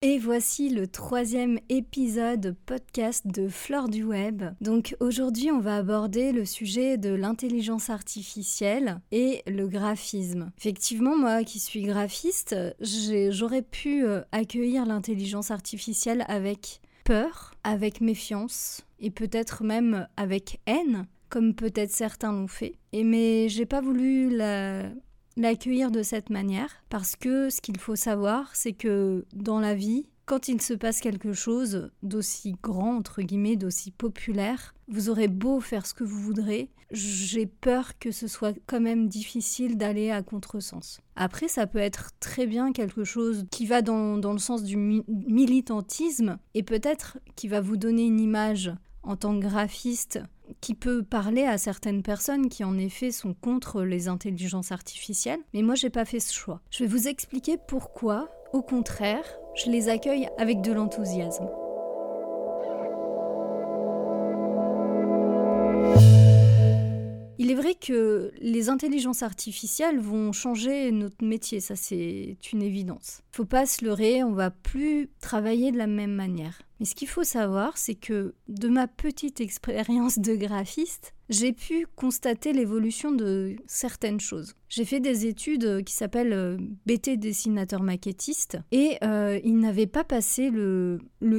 Et voici le troisième épisode podcast de Flore du Web. Donc aujourd'hui on va aborder le sujet de l'intelligence artificielle et le graphisme. Effectivement moi qui suis graphiste, j'aurais pu euh, accueillir l'intelligence artificielle avec peur, avec méfiance et peut-être même avec haine, comme peut-être certains l'ont fait. Et mais j'ai pas voulu la l'accueillir de cette manière, parce que ce qu'il faut savoir, c'est que dans la vie, quand il se passe quelque chose d'aussi grand, entre guillemets, d'aussi populaire, vous aurez beau faire ce que vous voudrez, j'ai peur que ce soit quand même difficile d'aller à contresens. Après, ça peut être très bien quelque chose qui va dans, le sens du militantisme et peut-être qui va vous donner une image en tant que graphiste qui peut parler à certaines personnes qui en effet sont contre les intelligences artificielles, mais moi j'ai pas fait ce choix. Je vais vous expliquer pourquoi, au contraire, je les accueille avec de l'enthousiasme. Il est vrai que les intelligences artificielles vont changer notre métier, ça c'est une évidence. Faut pas se leurrer, on va plus travailler de la même manière. Mais ce qu'il faut savoir, c'est que de ma petite expérience de graphiste, j'ai pu constater l'évolution de certaines choses. J'ai fait des études qui s'appellent euh, BT dessinateur maquettiste et euh, ils n'avaient pas passé le,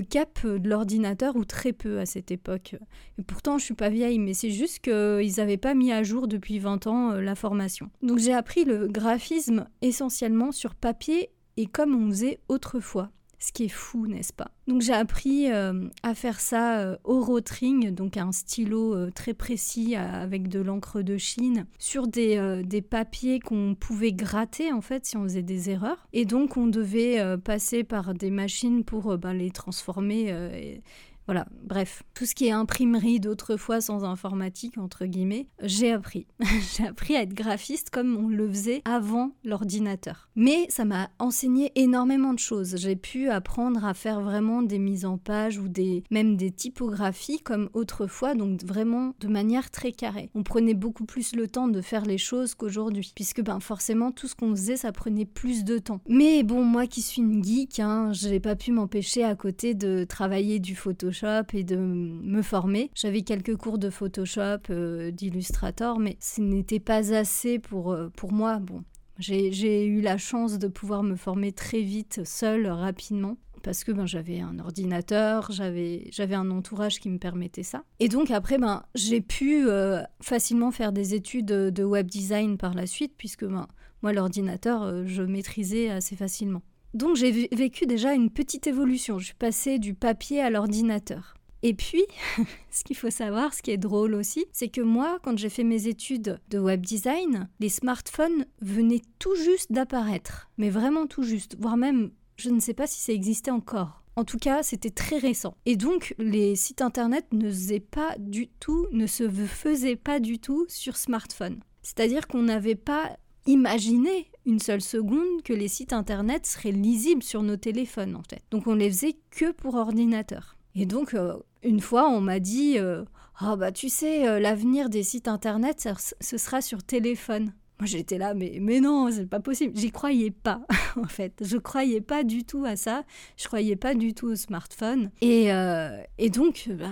cap de l'ordinateur ou très peu à cette époque. Et pourtant, je suis pas vieille, mais c'est juste qu'ils n'avaient pas mis à jour depuis 20 ans euh, la formation. Donc j'ai appris le graphisme essentiellement sur papier et comme on faisait autrefois ce qui est fou, n'est-ce pas? Donc j'ai appris euh, à faire ça euh, au rotring, donc un stylo euh, très précis avec de l'encre de Chine, sur des, des papiers qu'on pouvait gratter en fait si on faisait des erreurs. Et donc on devait passer par des machines pour ben, les transformer voilà, bref, tout ce qui est imprimerie d'autrefois sans informatique, entre guillemets, j'ai appris. j'ai appris à être graphiste comme on le faisait avant l'ordinateur. Mais ça m'a enseigné énormément de choses. J'ai pu apprendre à faire vraiment des mises en page ou des, même des typographies comme autrefois, donc vraiment de manière très carrée. On prenait beaucoup plus le temps de faire les choses qu'aujourd'hui, puisque ben forcément tout ce qu'on faisait, ça prenait plus de temps. Mais bon, moi qui suis une geek, hein, j'ai pas pu m'empêcher à côté de travailler du Photoshop et de me former. J'avais quelques cours de Photoshop, euh, d'Illustrator, mais ce n'était pas assez pour, euh, pour moi. Bon, j'ai eu la chance de pouvoir me former très vite, seule, rapidement parce que ben, j'avais un ordinateur, j'avais un entourage qui me permettait ça. Et donc après, ben, j'ai pu euh, facilement faire des études de web design par la suite, puisque ben, moi, l'ordinateur, je maîtrisais assez facilement. Donc j'ai vécu déjà une petite évolution. Je suis passée du papier à l'ordinateur. Et puis, ce qu'il faut savoir, ce qui est drôle aussi, c'est que moi, quand j'ai fait mes études de web design, les smartphones venaient tout juste d'apparaître. Mais vraiment tout juste. Voire même, je ne sais pas si ça existait encore. En tout cas, c'était très récent. Et donc, les sites internet ne faisaient pas du tout, ne se faisaient pas du tout sur smartphone. C'est-à-dire qu'on n'avait pas imaginé une seule seconde que les sites internet seraient lisibles sur nos téléphones en fait. Donc on les faisait que pour ordinateur. Et donc euh, une fois on m'a dit euh, ah bah tu sais euh, l'avenir des sites internet ce sera sur téléphone. Moi j'étais là, mais, mais non, c'est pas possible. J'y croyais pas, en fait. Je croyais pas du tout à ça. Je croyais pas du tout au smartphone. Et, euh, donc, bah,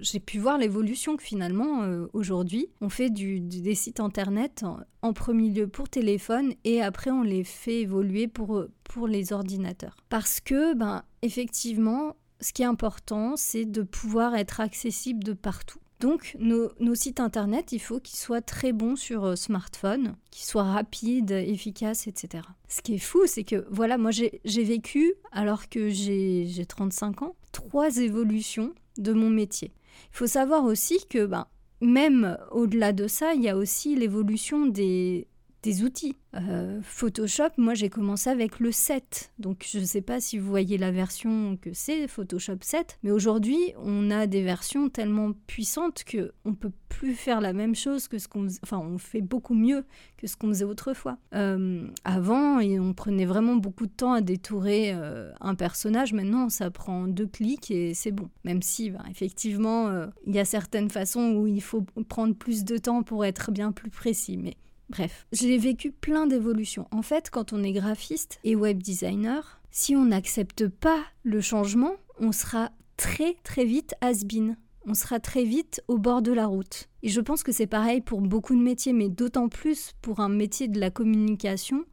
j'ai pu voir l'évolution que finalement, euh, aujourd'hui, on fait des sites internet en, premier lieu pour téléphone et après on les fait évoluer pour, pour les ordinateurs. Parce que, ben, effectivement, ce qui est important, c'est de pouvoir être accessible de partout. Donc nos, sites internet, il faut qu'ils soient très bons sur euh, smartphone, qu'ils soient rapides, efficaces, etc. Ce qui est fou, c'est que voilà, moi j'ai vécu, alors que j'ai 35 ans, trois évolutions de mon métier. Il faut savoir aussi que ben, même au-delà de ça, il y a aussi l'évolution des, des outils. Euh, Photoshop, moi j'ai commencé avec le 7, donc je ne sais pas si vous voyez la version que c'est, Photoshop 7, mais aujourd'hui on a des versions tellement puissantes que on peut plus faire la même chose que ce qu'on, enfin on fait beaucoup mieux que ce qu'on faisait autrefois. Euh, avant, on prenait vraiment beaucoup de temps à détourer euh, un personnage, maintenant ça prend deux clics et c'est bon. Même si ben, effectivement il y a certaines façons où il faut prendre plus de temps pour être bien plus précis, mais Bref, j'ai vécu plein d'évolutions. En fait, quand on est graphiste et web designer, Si on n'accepte pas le changement, on sera très très vite has-been. On sera très vite au bord de la route. Et je pense que c'est pareil pour beaucoup de métiers, mais d'autant plus pour un métier de la communication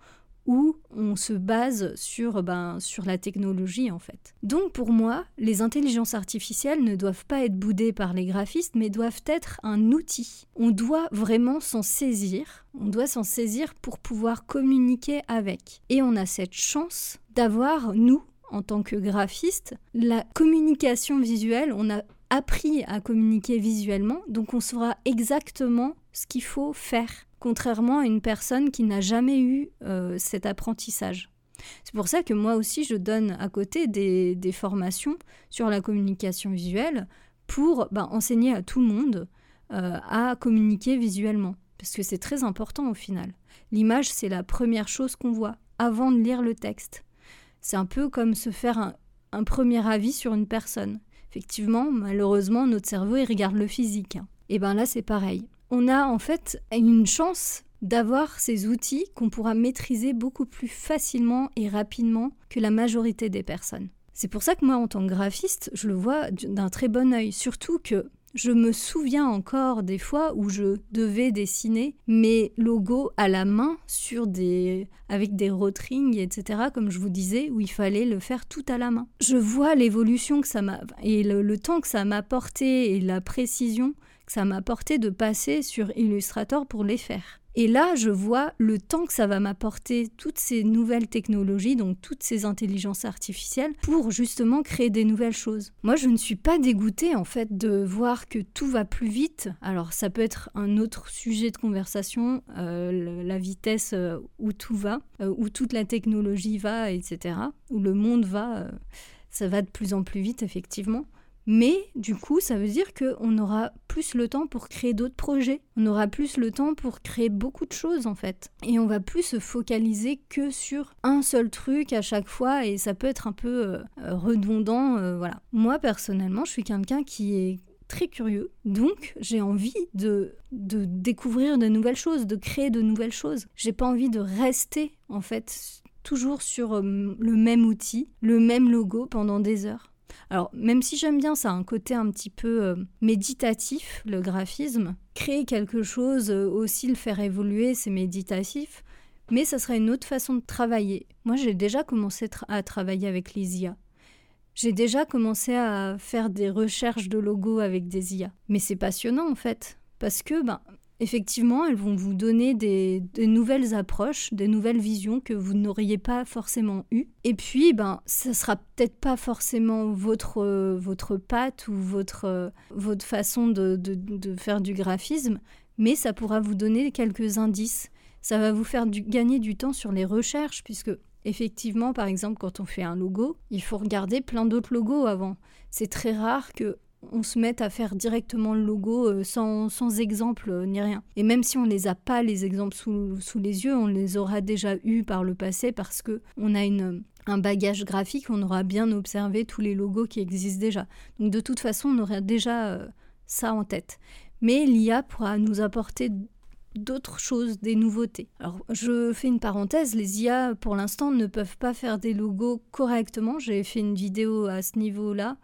où on se base sur, ben, sur la technologie en fait. Donc pour moi, les intelligences artificielles ne doivent pas être boudées par les graphistes, mais doivent être un outil. On doit vraiment s'en saisir, on doit s'en saisir pour pouvoir communiquer avec. Et on a cette chance d'avoir, nous, en tant que graphistes, la communication visuelle, on a appris à communiquer visuellement, donc on saura exactement ce qu'il faut faire contrairement à une personne qui n'a jamais eu euh, cet apprentissage. C'est pour ça que moi aussi, je donne à côté des, formations sur la communication visuelle pour ben, enseigner à tout le monde euh, à communiquer visuellement. Parce que c'est très important au final. L'image, c'est la première chose qu'on voit avant de lire le texte. C'est un peu comme se faire un, un, premier avis sur une personne. Effectivement, malheureusement, notre cerveau, il regarde le physique. Hein. Et bien là, c'est pareil on a en fait une chance d'avoir ces outils qu'on pourra maîtriser beaucoup plus facilement et rapidement que la majorité des personnes. C'est pour ça que moi, en tant que graphiste, je le vois d'un très bon œil, surtout que je me souviens encore des fois où je devais dessiner mes logos à la main sur des avec des rotrings etc comme je vous disais où il fallait le faire tout à la main. Je vois l'évolution que ça m'a et le temps que ça m'a apporté et la précision ça m'a apporté de passer sur Illustrator pour les faire. Et là, je vois le temps que ça va m'apporter toutes ces nouvelles technologies, donc toutes ces intelligences artificielles, pour justement créer des nouvelles choses. Moi, je ne suis pas dégoûtée en fait de voir que tout va plus vite. Alors, ça peut être un autre sujet de conversation, euh, la vitesse euh, où tout va, euh, où toute la technologie va, etc., où le monde va. ça va de plus en plus vite, effectivement. Mais du coup, ça veut dire qu'on aura plus le temps pour créer d'autres projets. On aura plus le temps pour créer beaucoup de choses en fait. Et on va plus se focaliser que sur un seul truc à chaque fois et ça peut être un peu euh, redondant. Euh, voilà. Moi personnellement, je suis quelqu'un qui est très curieux. Donc, j'ai envie de, de découvrir de nouvelles choses, de créer de nouvelles choses. J'ai pas envie de rester, en fait, toujours sur euh, le même outil, le même logo pendant des heures. Alors, même si j'aime bien, ça a un côté un petit peu euh, méditatif, le graphisme. Créer quelque chose, euh, aussi le faire évoluer, c'est méditatif. Mais ça serait une autre façon de travailler. Moi, j'ai déjà commencé à travailler avec les IA. J'ai déjà commencé à faire des recherches de logos avec des IA. Mais c'est passionnant en fait. Parce que ben, effectivement, elles vont vous donner des, nouvelles approches, des nouvelles visions que vous n'auriez pas forcément eues. Et puis, ben, ça sera peut-être pas forcément votre, votre patte ou votre, votre façon de, faire du graphisme, mais ça pourra vous donner quelques indices. Ça va vous faire gagner du temps sur les recherches, puisque effectivement, par exemple, quand on fait un logo, il faut regarder plein d'autres logos avant. C'est très rare que on se met à faire directement le logo euh, sans, exemple euh, ni rien. Et même si on les a pas les exemples sous, les yeux, on les aura déjà eus par le passé parce que on a une, un bagage graphique, on aura bien observé tous les logos qui existent déjà. Donc de toute façon, on aura déjà euh, ça en tête. Mais l'IA pourra nous apporter d'autres choses, des nouveautés. Alors, je fais une parenthèse, les IA pour l'instant ne peuvent pas faire des logos correctement. J'ai fait une vidéo à ce niveau-là.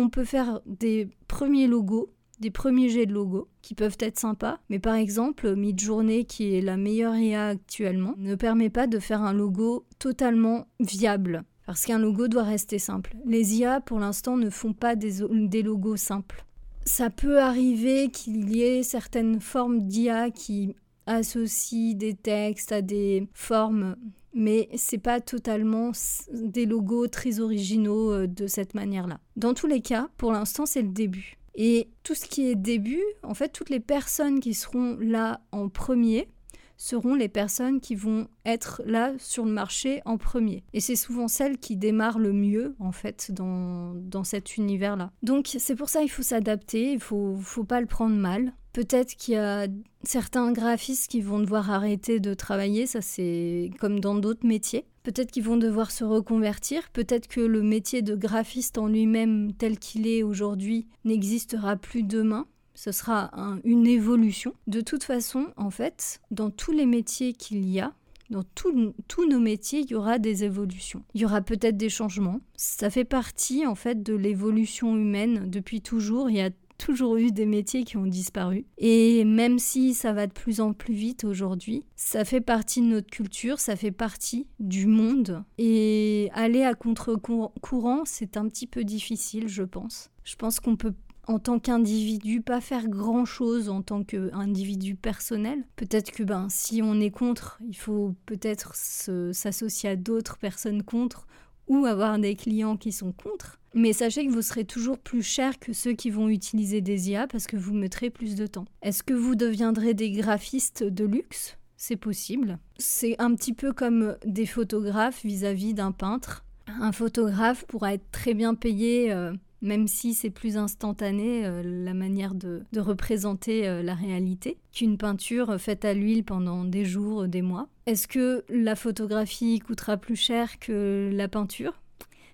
On peut faire des premiers logos, des premiers jets de logos qui peuvent être sympas, mais par exemple, Midjourney, qui est la meilleure IA actuellement, ne permet pas de faire un logo totalement viable. Parce qu'un logo doit rester simple. Les IA, pour l'instant, ne font pas des logos simples ça peut arriver qu'il y ait certaines formes d'IA qui associent des textes à des formes, mais c'est pas totalement des logos très originaux euh, de cette manière-là. Dans tous les cas, pour l'instant, c'est le début. Et tout ce qui est début, en fait, toutes les personnes qui seront là en premier, seront les personnes qui vont être là sur le marché en premier. Et c'est souvent celles qui démarrent le mieux, en fait, dans, dans cet univers-là. Donc c'est pour ça qu'il faut s'adapter, il faut, faut pas le prendre mal. Peut-être qu'il y a certains graphistes qui vont devoir arrêter de travailler, ça c'est comme dans d'autres métiers. Peut-être qu'ils vont devoir se reconvertir, peut-être que le métier de graphiste en lui-même tel qu'il est aujourd'hui n'existera plus demain ce sera une évolution. De toute façon, en fait, dans tous les métiers qu'il y a, Dans tous nos métiers, il y aura des évolutions. Il y aura peut-être des changements. Ça fait partie en fait de l'évolution humaine depuis toujours. Il y a toujours eu des métiers qui ont disparu. Et même si ça va de plus en plus vite aujourd'hui, ça fait partie de notre culture, ça fait partie du monde. Et aller à contre-courant, c'est un petit peu difficile, je pense. Je pense qu'on peut en tant qu'individu, pas faire grand chose en tant qu'individu personnel. Peut-être que ben, si on est contre, il faut peut-être s'associer à d'autres personnes contre ou avoir des clients qui sont contre. Mais sachez que vous serez toujours plus cher que ceux qui vont utiliser des IA parce que vous mettrez plus de temps. Est-ce que vous deviendrez des graphistes de luxe? C'est possible. C'est un petit peu comme des photographes vis-à-vis d'un peintre. Un photographe pourra être très bien payé, euh, même si c'est plus instantané euh, la manière de, représenter euh, la réalité, qu'une peinture faite à l'huile pendant des jours, des mois. Est-ce que la photographie coûtera plus cher que la peinture?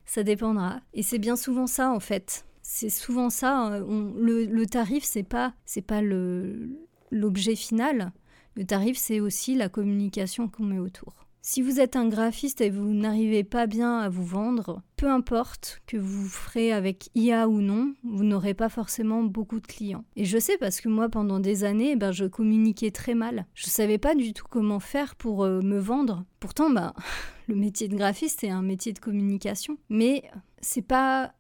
Ça dépendra. Et c'est bien souvent ça en fait. C'est souvent ça. Hein. le, tarif, c'est pas, c'est pas l'objet final. Le tarif, c'est aussi la communication qu'on met autour. Si vous êtes un graphiste et vous n'arrivez pas bien à vous vendre, peu importe que vous ferez avec IA ou non, vous n'aurez pas forcément beaucoup de clients. Et je sais parce que moi, pendant des années, ben, je communiquais très mal. Je savais pas du tout comment faire pour euh, me vendre. Pourtant, ben, le métier de graphiste est un métier de communication. Mais c'est pas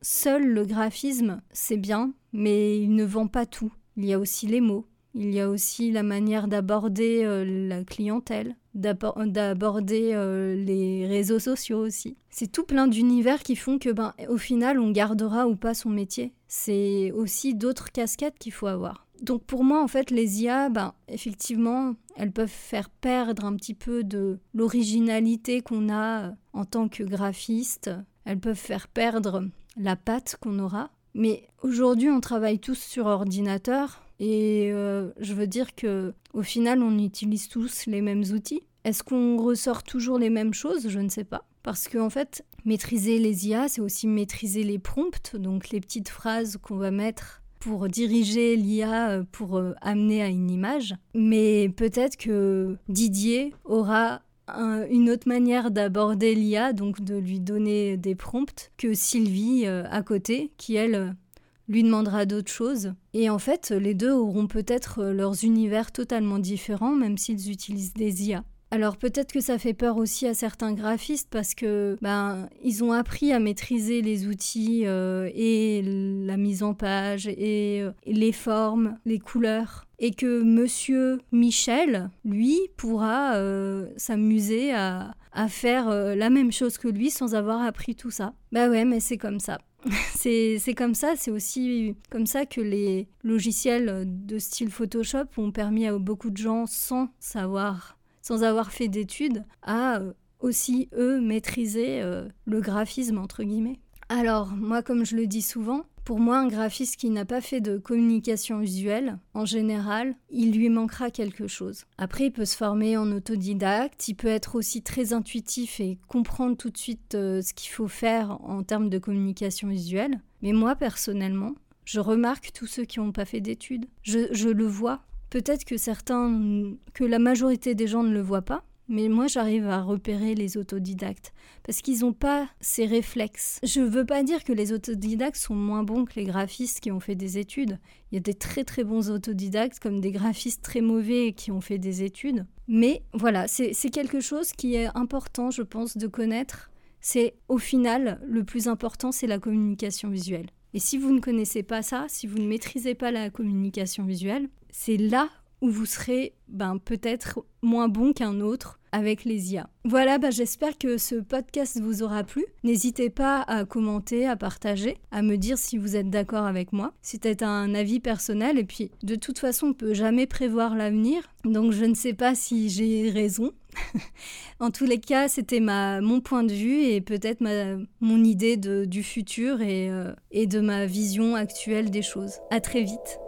seul le graphisme, c'est bien, mais il ne vend pas tout. Il y a aussi les mots, il y a aussi la manière d'aborder euh, la clientèle, d'aborder euh, les réseaux sociaux aussi. C'est tout plein d'univers qui font que, ben, au final, on gardera ou pas son métier. C'est aussi d'autres casquettes qu'il faut avoir. Donc pour moi, en fait, les IA, ben, effectivement, elles peuvent faire perdre un petit peu de l'originalité qu'on a euh, en tant que graphiste. Elles peuvent faire perdre la patte qu'on aura. Mais aujourd'hui, on travaille tous sur ordinateur et euh, je veux dire que au final, on utilise tous les mêmes outils. Est-ce qu'on ressort toujours les mêmes choses? Je ne sais pas. Parce qu'en en fait, maîtriser les IA, c'est aussi maîtriser les prompts, donc les petites phrases qu'on va mettre pour diriger l'IA euh, pour euh, amener à une image. Mais peut-être que Didier aura une autre manière d'aborder l'IA, donc de lui donner des prompts, que Sylvie à côté, qui elle lui demandera d'autres choses. Et en fait, les deux auront peut-être euh, leurs univers totalement différents, même s'ils utilisent des IA. Alors peut-être que ça fait peur aussi à certains graphistes parce que ben ils ont appris à maîtriser les outils euh, et la mise en page et, euh, les formes, les couleurs et que monsieur Michel lui pourra s'amuser à, faire la même chose que lui sans avoir appris tout ça. Bah ouais, mais c'est comme ça. c'est comme ça, c'est aussi comme ça que les logiciels de style Photoshop ont permis à beaucoup de gens sans savoir, sans avoir fait d'études, à euh, aussi eux maîtriser euh, le graphisme entre guillemets. Alors moi comme je le dis souvent, pour moi, un graphiste qui n'a pas fait de communication visuelle, en général, il lui manquera quelque chose. Après, il peut se former en autodidacte, il peut être aussi très intuitif et comprendre tout de suite euh, ce qu'il faut faire en termes de communication visuelle. Mais moi, personnellement, je remarque tous ceux qui n'ont pas fait d'études. Je, je le vois. Peut-être que certains, que la majorité des gens ne le voient pas, mais moi, j'arrive à repérer les autodidactes parce qu'ils n'ont pas ces réflexes. Je ne veux pas dire que les autodidactes sont moins bons que les graphistes qui ont fait des études. Il y a des très très bons autodidactes comme des graphistes très mauvais qui ont fait des études. Mais voilà, c'est quelque chose qui est important, je pense, de connaître. C'est au final, le plus important, c'est la communication visuelle. Et si vous ne connaissez pas ça, si vous ne maîtrisez pas la communication visuelle, c'est là où vous serez ben, peut-être moins bon qu'un autre avec les IA. Voilà, ben, j'espère que ce podcast vous aura plu. N'hésitez pas à commenter, à partager, à me dire si vous êtes d'accord avec moi. C'était un avis personnel et puis de toute façon on peut jamais prévoir l'avenir, donc je ne sais pas si j'ai raison. en tous les cas, c'était mon point de vue et peut-être mon idée du futur et, euh, et de ma vision actuelle des choses. À très vite.